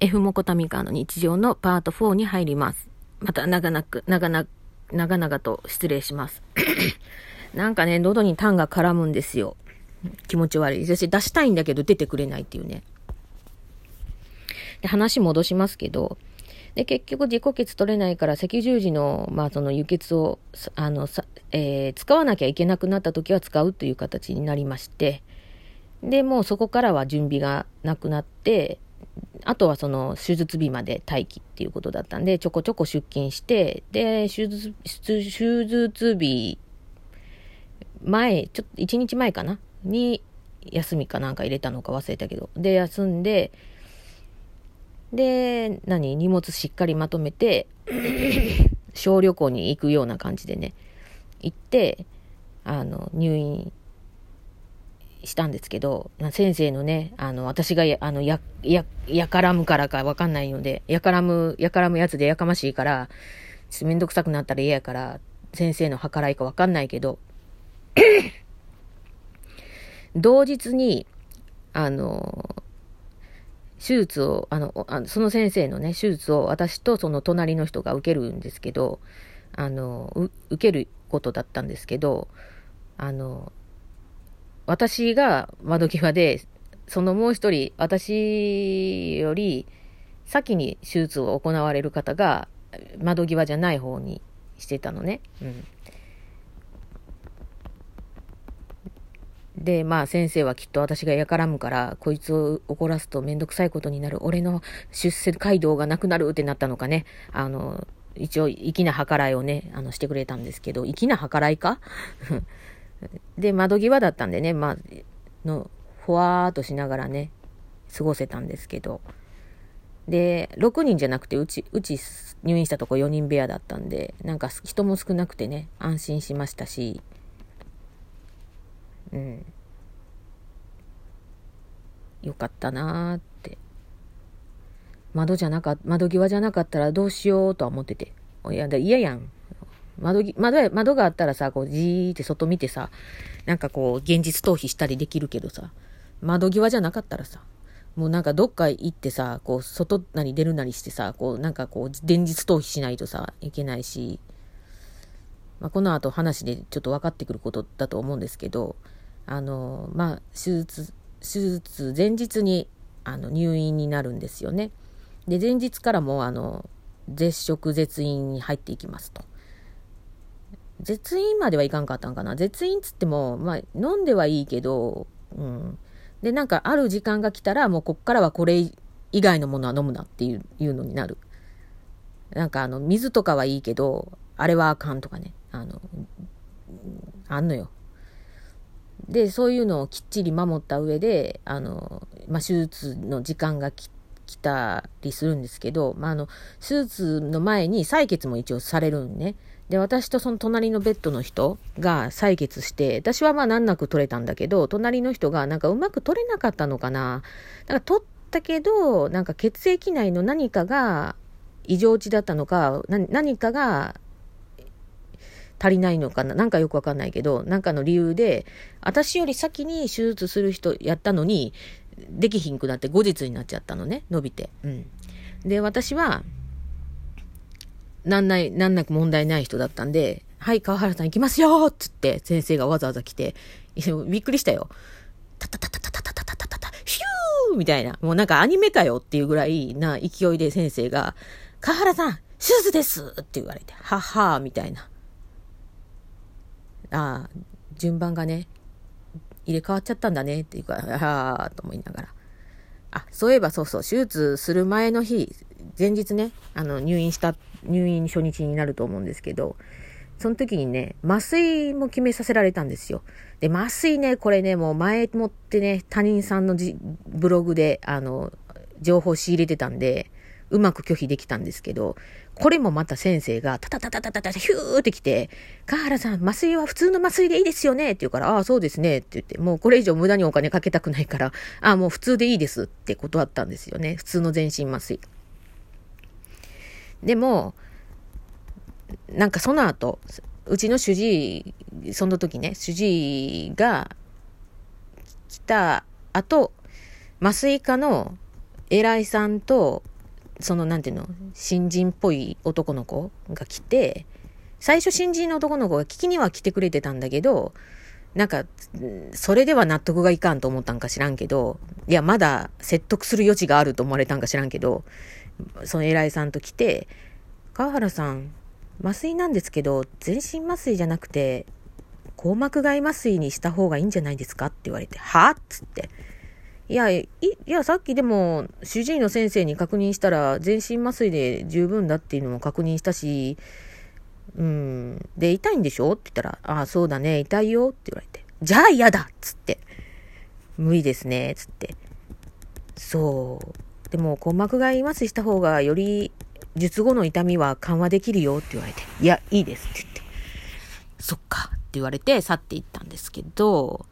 F モコタミカの日常のパート4に入ります。また長々、長々、長々と失礼します。なんかね、喉に痰が絡むんですよ。気持ち悪い。私出したいんだけど出てくれないっていうね。で、話戻しますけど、で、結局自己血取れないから赤十字の、まあその輸血を、あの、さ、えー、使わなきゃいけなくなった時は使うという形になりまして、で、もうそこからは準備がなくなって、あとはその手術日まで待機っていうことだったんで、ちょこちょこ出勤して、で、手術、手術日前、ちょっと1日前かな？に休みかなんか入れたのか忘れたけど、で、休んで、で、何？荷物しっかりまとめて 小旅行に行くような感じでね、行って、あの、入院したんですけど、先生のね、あの、私がや、あの、や、や、やからむからかわかんないので、やからむ、やからむやつでやかましいから、ちょっとめんどくさくなったら嫌やから、先生の計らいかわかんないけど、同日に、あの、手術を、あの、あその先生のね、手術を私とその隣の人が受けるんですけど、あの、受けることだったんですけど、あの、私が窓際で、そのもう一人、私より先に手術を行われる方が窓際じゃない方にしてたのね。うん。で、まあ先生はきっと私がやからむから、こいつを怒らすとめんどくさいことになる。俺の出世街道がなくなるってなったのかね。あの、一応、粋な計らいをね、あの、してくれたんですけど、粋な計らいか？で、窓際だったんでね、まあ、の、ふわーっとしながらね、過ごせたんですけど、で、6人じゃなくて、うち、うち入院したとこ4人部屋だったんで、なんか人も少なくてね、安心しましたし、うん。よかったなーって。窓じゃなか窓際じゃなかったらどうしようとは思ってて。いや、だ嫌やん。窓窓窓があったらさ、こう、じーって外見てさ、なんかこう、現実逃避したりできるけどさ、窓際じゃなかったらさ、もうなんかどっか行ってさ、こう、外なり出るなりしてさ、こう、なんかこう、現実逃避しないとさ、いけないし、まあ、この後話でちょっと分かってくることだと思うんですけど、あの、まあ、手術、手術前日に、あの、入院になるんですよね。で、前日からも、あの、絶食絶飲に入っていきますと。絶飲まではいかんかったんかな。絶飲つっても、まあ、飲んではいいけど、うん。で、なんか、ある時間が来たら、もうこっからはこれ以外のものは飲むなっていういうのになる。なんか、あの、水とかはいいけど、あれはあかんとかね。あの、あんのよ。で、そういうのをきっちり守った上で、あの、まあ、手術の時間が来たりするんですけど、まあ、あの、手術の前に採血も一応されるんね。で、私とその隣のベッドの人が採血して、私はまあ難なく取れたんだけど、隣の人がなんかうまく取れなかったのかな。だか取ったけど、なんか血液内の何かが異常値だったのか、何かが足りないのかななんかよくわかんないけど、なんかの理由で、私より先に手術する人やったのに、できひんくなって後日になっちゃったのね、伸びて。うん。で、私は、なんない、なんなく問題ない人だったんで、はい、川原さん行きますよっつって先生がわざわざ来て、びっくりしたよ。タタタタタタタタタタタタ、ヒューみたいな。もうなんかアニメかよっていうぐらいな勢いで先生が、川原さん、手術ですって言われて、ははーみたいな。ああ、順番がね、入れ替わっちゃったんだねっていうか、はあと思いながら。あ、そういえばそうそう、手術する前の日、前日ね、あの、入院した、入院初日になると思うんですけど、その時にね、麻酔も決めさせられたんですよ。で、麻酔ね、これね、もう前もってね、他人さんのブログで、あの、情報仕入れてたんで、うまく拒否できたんですけど、これもまた先生が、タタタタタタタヒューって来て、河原さん、麻酔は普通の麻酔でいいですよねって言うから、ああ、そうですねって言って、もうこれ以上無駄にお金かけたくないから、ああ、もう普通でいいですって断ったんですよね。普通の全身麻酔。でも、なんかその後、うちの主治医、その時ね、主治医が来た後、麻酔科の偉いさんと、その、なんていうの、新人っぽい男の子が来て、最初新人の男の子が聞きには来てくれてたんだけど、なんか、それでは納得がいかんと思ったんか知らんけど、いや、まだ説得する余地があると思われたんか知らんけど、その偉いさんと来て、川原さん、麻酔なんですけど、全身麻酔じゃなくて、硬膜外麻酔にした方がいいんじゃないですかって言われて、はっつって。いや、い、いや、さっきでも、主治医の先生に確認したら、全身麻酔で十分だっていうのも確認したし、うん。で、痛いんでしょって言ったら、ああ、そうだね、痛いよって言われて。じゃあ嫌だっつって。無理ですね、つって。そう。でも、硬膜外麻酔した方が、より、術後の痛みは緩和できるよって言われて。いや、いいですって言って。そっかって言われて去っていったんですけど、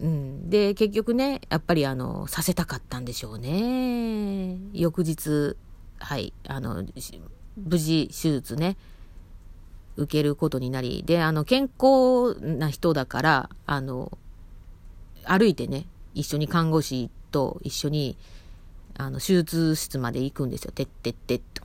うん。で、結局ね、やっぱりあの、させたかったんでしょうね。翌日、はい、あの、無事手術ね、受けることになり、で、あの、健康な人だから、あの、歩いてね、一緒に看護師と一緒に、あの、手術室まで行くんですよ。てってってと。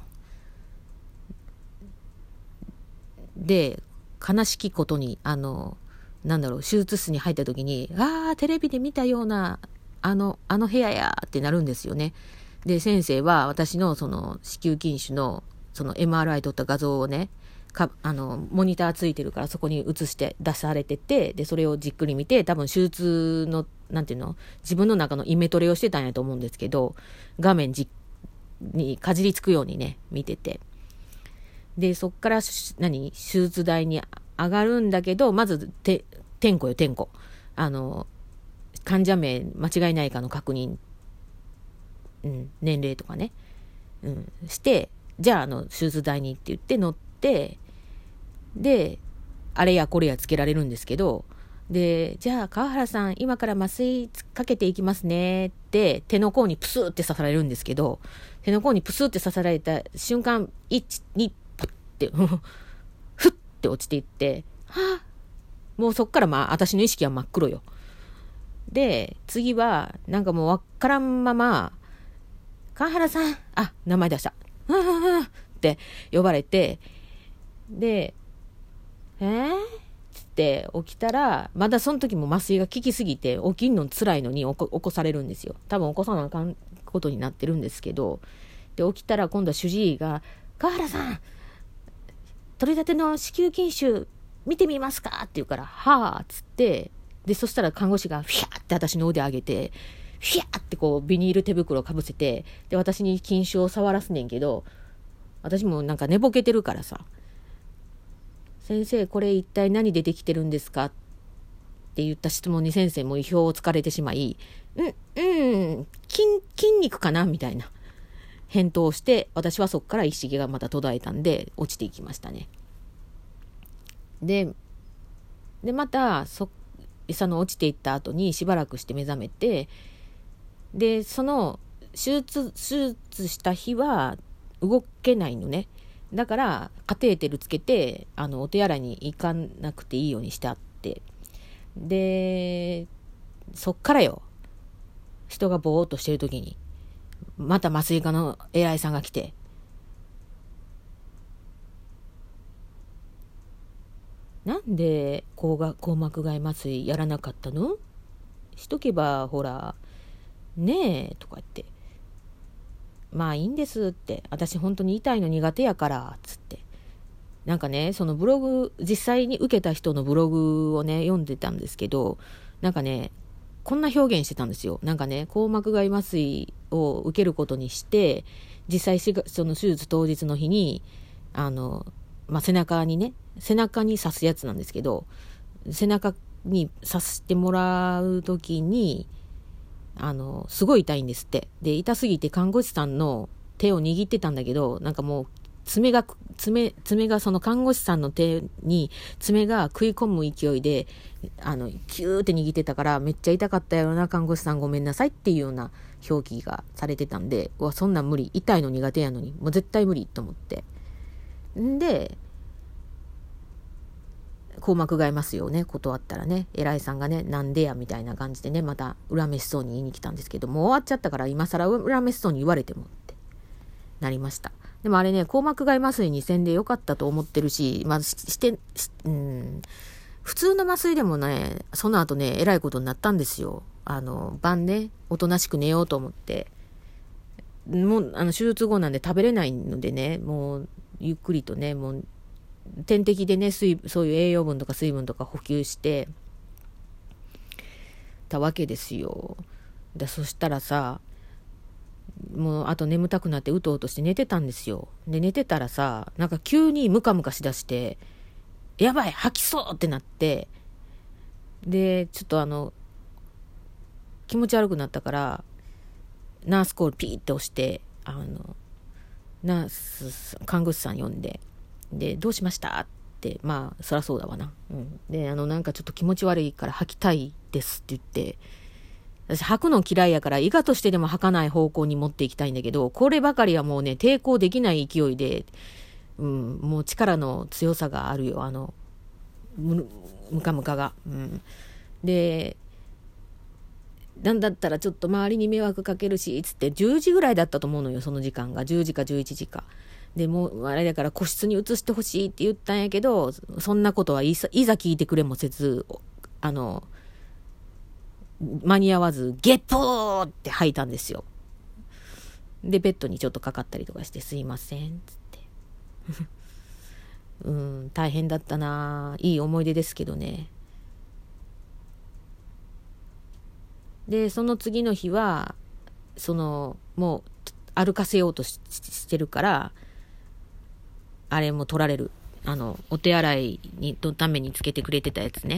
で、悲しきことに、あの、なんだろう、手術室に入った時に、ああ、テレビで見たような、あの、あの部屋やってなるんですよね。で、先生は私のその子宮筋腫のその MRI 撮った画像をね、かあの、モニターついてるからそこに映して出されてて、で、それをじっくり見て、多分手術の、なんていうの、自分の中のイメトレをしてたんやと思うんですけど、画面じにかじりつくようにね、見てて。で、そっから、何、手術台に上がるんだけど、まず、て、点呼よ、点呼。あの、患者名間違いないかの確認、うん、年齢とかね、うん、して、じゃあ、あの、手術台にって言って乗って、で、あれやこれやつけられるんですけど、で、じゃあ、川原さん、今から麻酔かけていきますねって、手の甲にプスって刺されるんですけど、手の甲にプスって刺された瞬間、1、2、パッて、ふって落ちていって、はあ、もうそっからまあ、私の意識は真っ黒よ。で、次は、なんかもうわからんまま、川原さん、あ、名前出した。って呼ばれて、で、えー、って起きたら、まだその時も麻酔が効きすぎて、起きんの辛いのに起こされるんですよ。多分起こさなあかんことになってるんですけど、で、起きたら今度は主治医が、川原さん、取り立ての子宮筋腫見てみますか？って言うから、はあっつって、で、そしたら看護師が、フィャーって私の腕上げて、フィャーってこう、ビニール手袋をかぶせて、で、私に筋腫を触らすねんけど、私もなんか寝ぼけてるからさ、先生、これ一体何でできてるんですか？って言った質問に先生も意表をつかれてしまい、うん、うん、筋、筋肉かな？みたいな返答をして、私はそこから意識がまた途絶えたんで、落ちていきましたね。で、で、また、そ、その落ちていった後にしばらくして目覚めて、で、その、手術、手術した日は動けないのね。だから、カテーテルつけて、あの、お手洗いに行かなくていいようにしてあって。で、そっからよ、人がぼーっとしてる時に、また麻酔科の AI さんが来て、なんで硬膜外麻酔やらなかったの？しとけば、ほら、ねえ、とか言って。まあいいんですって。私本当に痛いの苦手やから、つって。なんかね、そのブログ、実際に受けた人のブログをね、読んでたんですけど、なんかね、こんな表現してたんですよ。なんかね、硬膜外麻酔を受けることにして、実際その手術当日の日に、あの、まあ、背中にね、背中に刺すやつなんですけど、背中に刺してもらうときに、あの、すごい痛いんですって。で、痛すぎて看護師さんの手を握ってたんだけど、なんかもう、爪が、爪、爪がその看護師さんの手に爪が食い込む勢いで、あの、キューって握ってたから、めっちゃ痛かったよな、看護師さんごめんなさいっていうような表記がされてたんで、うわ、そんなん無理。痛いの苦手やのに、もう絶対無理と思って。んで、硬膜外ますよね、断ったらね、偉いさんがね、なんでや、みたいな感じでね、また恨めしそうに言いに来たんですけど、もう終わっちゃったから、今更恨めしそうに言われてもって。なりました。でもあれね、硬膜外麻酔にせんでよかったと思ってるし、まあ、して、うん、普通の麻酔でもね、その後ね、えらいことになったんですよ。あの、晩ね、おとなしく寝ようと思って、もう、あの、手術後なんで食べれないのでね、もう、ゆっくりとね、もう、点滴でね、水、そういう栄養分とか水分とか補給して、たわけですよ。で、そしたらさ、もうあと眠たくなってうとうとして寝てたんですよ。で、寝てたらさ、なんか急にムカムカしだして、やばい吐きそうってなって、で、ちょっとあの、気持ち悪くなったから、ナースコールピーって押して、あの、ナース、看護師さん呼んで、で、どうしました？って、まあ、そらそうだわな。うん。で、あの、なんかちょっと気持ち悪いから吐きたいですって言って、私吐くの嫌いやから、伊賀としてでも吐かない方向に持っていきたいんだけど、こればかりはもうね、抵抗できない勢いで、うん、もう力の強さがあるよ、あの、む、むかむかが。うん。で、なんだったらちょっと周りに迷惑かけるし、つって10時ぐらいだったと思うのよ、その時間が。10時か11時か。で、もう、あれだから個室に移してほしいって言ったんやけど、そんなことはいざ聞いてくれもせず、あの、間に合わず、ゲッポーって吐いたんですよ。で、ベッドにちょっとかかったりとかして、すいません、っつって。うん、大変だったないい思い出ですけどね。で、その次の日は、その、もう、歩かせようとしてるから、あれも取られる。あの、お手洗いにのためにつけてくれてたやつね。